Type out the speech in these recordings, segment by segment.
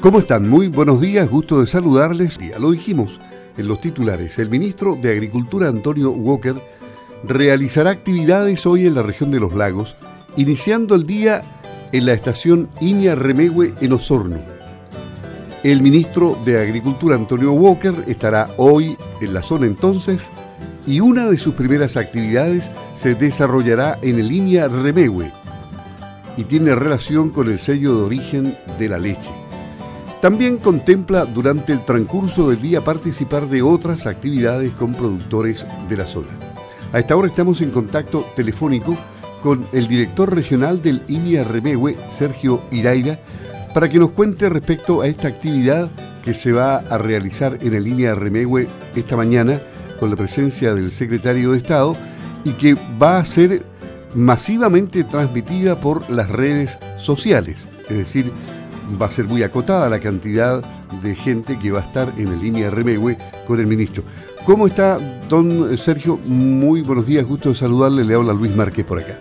¿Cómo están? Muy buenos días, gusto de saludarles. Ya lo dijimos en los titulares. El ministro de Agricultura, Antonio Walker, realizará actividades hoy en la región de los lagos, iniciando el día en la estación Iña Remehue en Osorno. El ministro de Agricultura, Antonio Walker, estará hoy en la zona entonces y una de sus primeras actividades se desarrollará en el Iña Remehue y tiene relación con el sello de origen de la leche. También contempla durante el transcurso del día participar de otras actividades con productores de la zona. A esta hora estamos en contacto telefónico con el director regional del INIA Remegue, Sergio Iraira, para que nos cuente respecto a esta actividad que se va a realizar en el INIA Remegue esta mañana con la presencia del secretario de Estado y que va a ser masivamente transmitida por las redes sociales, es decir, va a ser muy acotada la cantidad de gente que va a estar en el línea Remegue con el ministro. ¿Cómo está, don Sergio? Muy buenos días, gusto de saludarle. Le habla Luis Márquez por acá.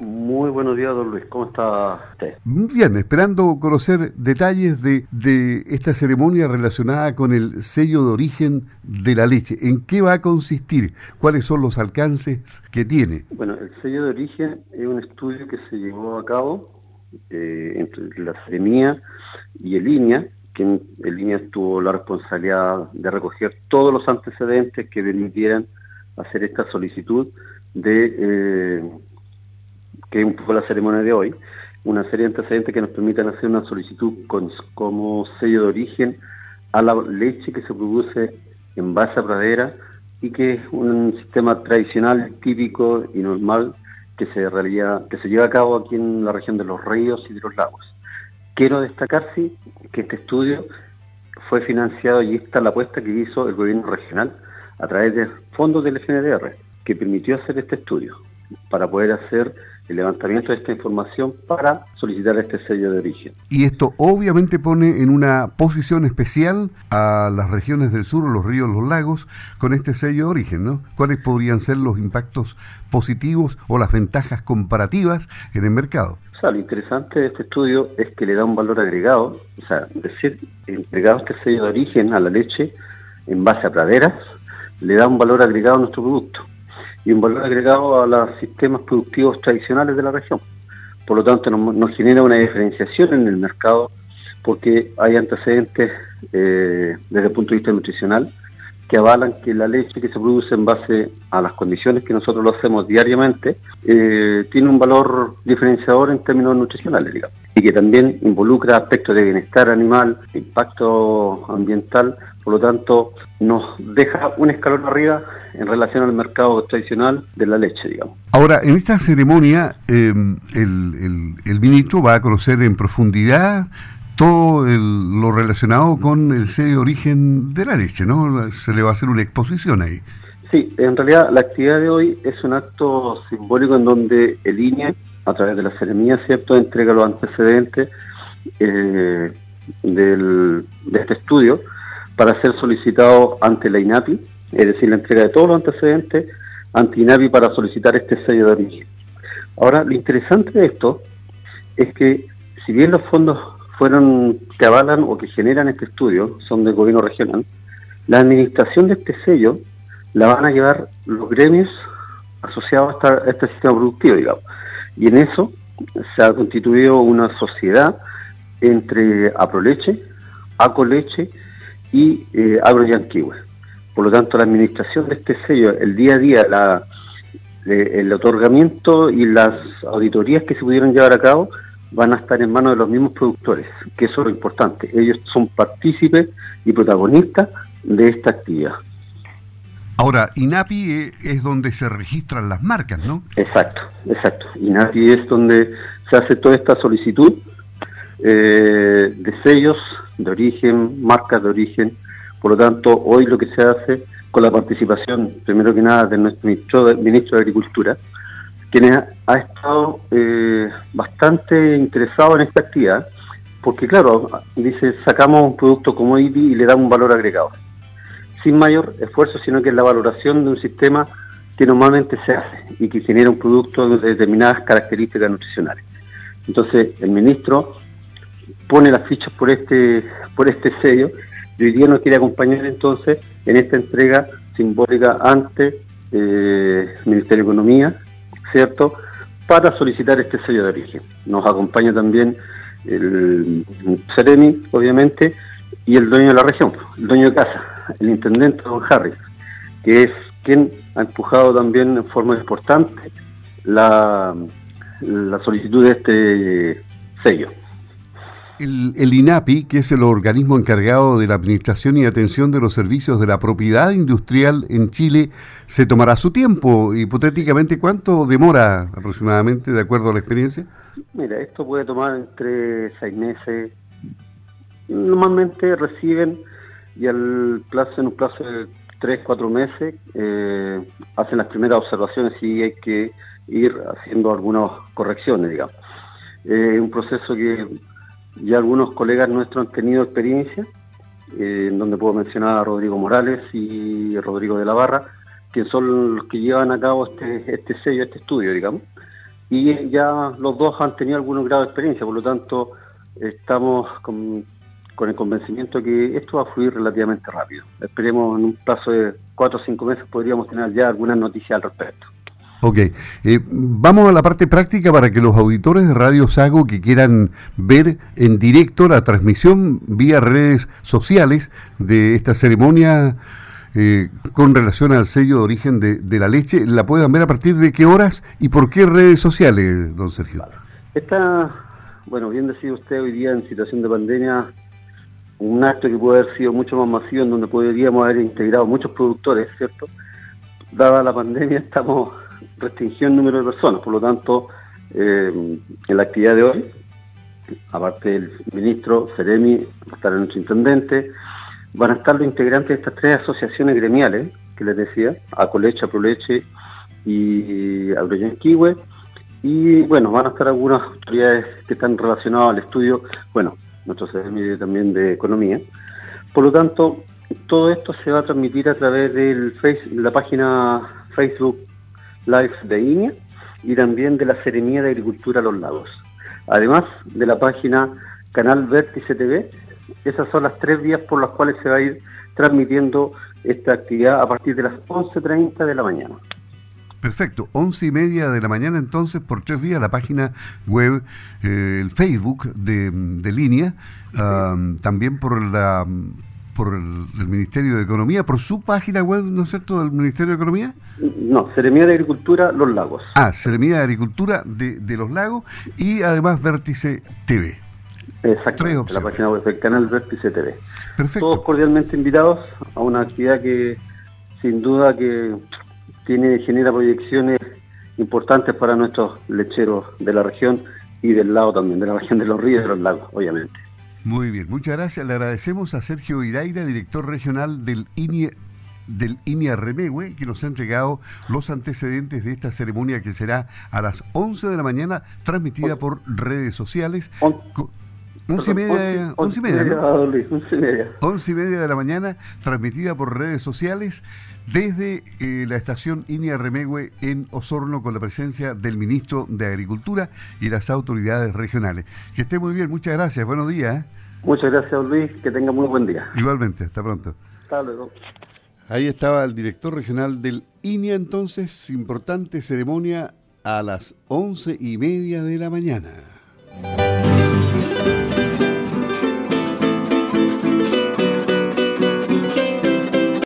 Muy buenos días, don Luis. ¿Cómo está usted? Bien, esperando conocer detalles de, de esta ceremonia relacionada con el sello de origen de la leche. ¿En qué va a consistir? ¿Cuáles son los alcances que tiene? Bueno, el sello de origen es un estudio que se llevó a cabo eh, entre la Seremía y el INEA, que el INEA tuvo la responsabilidad de recoger todos los antecedentes que permitieran hacer esta solicitud de, eh, que es un poco la ceremonia de hoy, una serie de antecedentes que nos permitan hacer una solicitud con, como sello de origen a la leche que se produce en base a pradera y que es un sistema tradicional, típico y normal que se, realía, que se lleva a cabo aquí en la región de los ríos y de los lagos. Quiero destacar, sí, que este estudio fue financiado y esta la apuesta que hizo el gobierno regional a través de fondos del FNDR, que permitió hacer este estudio para poder hacer el levantamiento de esta información para solicitar este sello de origen. Y esto obviamente pone en una posición especial a las regiones del sur, los ríos, los lagos, con este sello de origen, ¿no? ¿Cuáles podrían ser los impactos positivos o las ventajas comparativas en el mercado? O sea, lo interesante de este estudio es que le da un valor agregado, o sea, decir, entregado este sello de origen a la leche en base a praderas, le da un valor agregado a nuestro producto y un valor agregado a los sistemas productivos tradicionales de la región. Por lo tanto, nos, genera una diferenciación en el mercado porque hay antecedentes eh, desde el punto de vista nutricional que avalan que la leche que se produce en base a las condiciones que nosotros lo hacemos diariamente eh, tiene un valor diferenciador en términos nutricionales, digamos, y que también involucra aspectos de bienestar animal, impacto ambiental, por lo tanto nos deja un escalón arriba en relación al mercado tradicional de la leche, digamos. Ahora, en esta ceremonia em, el, el, ministro va a conocer en profundidad todo lo relacionado con el sello de origen de la leche, ¿no? Se le va a hacer una exposición ahí. Sí, en realidad la actividad de hoy es un acto simbólico en donde el INE, a través de la ceremonia, ¿cierto?, entrega los antecedentes eh, del, de este estudio para ser solicitado ante la INAPI, es decir, la entrega de todos los antecedentes ante INAPI para solicitar este sello de origen. Ahora, lo interesante de esto es que si bien los fondos fueron que avalan o que generan este estudio son del gobierno regional, la administración de este sello la van a llevar los gremios asociados a, este sistema productivo, digamos. Y en eso se ha constituido una sociedad entre Aproleche, Acoleche y eh, Agroyanquihue. Por lo tanto, la administración de este sello, el día a día, la, el otorgamiento y las auditorías que se pudieron llevar a cabo van a estar en manos de los mismos productores, que eso es lo importante. Ellos son partícipes y protagonistas de esta actividad. Ahora, INAPI e, es donde se registran las marcas, ¿no? Exacto, exacto. INAPI es donde se hace toda esta solicitud eh, de sellos de origen, marcas de origen. Por lo tanto, hoy lo que se hace con la participación, primero que nada, de nuestro ministro ministro de Agricultura, quien ha estado eh, bastante interesado en esta actividad, porque claro, dice, sacamos un producto como IBI y le damos un valor agregado, sin mayor esfuerzo, sino que es la valoración de un sistema que normalmente se hace y que genera un producto de determinadas características nutricionales. Entonces, el ministro pone las fichas por este, por este sello y hoy día nos quiere acompañar entonces en esta entrega simbólica ante eh, el Ministerio de Economía, ¿cierto? Para solicitar este sello de origen. Nos acompaña también el Ceremi, obviamente, y el dueño de la región, el dueño de casa, el intendente Don Harris, que es quien ha empujado también en forma importante la, la solicitud de este sello. El, INAPI, que es el organismo encargado de la administración y atención de los servicios de la propiedad industrial en Chile, se tomará su tiempo. Hipotéticamente, ¿cuánto demora aproximadamente, de acuerdo a la experiencia? Mira, esto puede tomar entre seis meses. Normalmente reciben y al plazo, en un plazo de tres, cuatro meses, eh, hacen las primeras observaciones y hay que ir haciendo algunas correcciones, digamos. Es un proceso que ya algunos colegas nuestros han tenido experiencia, eh, donde puedo mencionar a Rodrigo Morales y Rodrigo de la Barra, que son los que llevan a cabo este, este sello, este estudio, digamos. Y ya los dos han tenido algún grado de experiencia, por lo tanto estamos con, con el convencimiento que esto va a fluir relativamente rápido. Esperemos en un plazo de cuatro o cinco meses podríamos tener ya algunas noticias al respecto. Ok, eh, vamos a la parte práctica para que los auditores de Radio Sago que quieran ver en directo la transmisión vía redes sociales de esta ceremonia eh, con relación al sello de origen de, la leche, la puedan ver a partir de qué horas y por qué redes sociales, don Sergio. Está, bueno, bien decía usted hoy día en situación de pandemia, un acto que puede haber sido mucho más masivo, en donde podríamos haber integrado muchos productores, ¿cierto? Dada la pandemia, estamos restringido el número de personas, por lo tanto, eh, en la actividad de hoy, aparte del ministro Ceremi, va a estar nuestro intendente, van a estar los integrantes de estas tres asociaciones gremiales, que les decía, Acoleche, Aproleche y Agroyenquiwe, y bueno, van a estar algunas autoridades que están relacionadas al estudio, bueno, nuestro Ceremi también de Economía. Por lo tanto, todo esto se va a transmitir a través de la página Facebook Live de INEA y también de la Seremía de Agricultura Los Lagos. Además de la página Canal Vértice TV, esas son las tres vías por las cuales se va a ir transmitiendo esta actividad a partir de las 11.30 de la mañana. Perfecto, once y media de la mañana entonces por tres vías la página web, eh, el Facebook de, línea, ah, también por la por el, Ministerio de Economía, por su página web, ¿no es cierto?, del Ministerio de Economía. No, Seremía de Agricultura Los Lagos. Ah, Seremía de Agricultura de, Los Lagos y además Vértice TV. Exacto, la página web del canal Vértice TV. Perfecto. Todos cordialmente invitados a una actividad que sin duda que tiene genera proyecciones importantes para nuestros lecheros de la región y del lado también, de la región de los ríos y de los lagos, obviamente. Muy bien, muchas gracias. Le agradecemos a Sergio Iraira, director regional del INIE del INIA Remehue, que nos ha entregado los antecedentes de esta ceremonia que será a las 11 de la mañana, transmitida por redes sociales. Once y media, once, y media, once y media de la mañana, transmitida por redes sociales desde eh, la estación INIA Remehue en Osorno con la presencia del ministro de Agricultura y las autoridades regionales. Que esté muy bien, muchas gracias, buenos días. ¿eh? Muchas gracias, Luis. Que tenga muy buen día. Igualmente, hasta pronto. Hasta luego. Ahí estaba el director regional del INIA, entonces, importante ceremonia a las once y media de la mañana.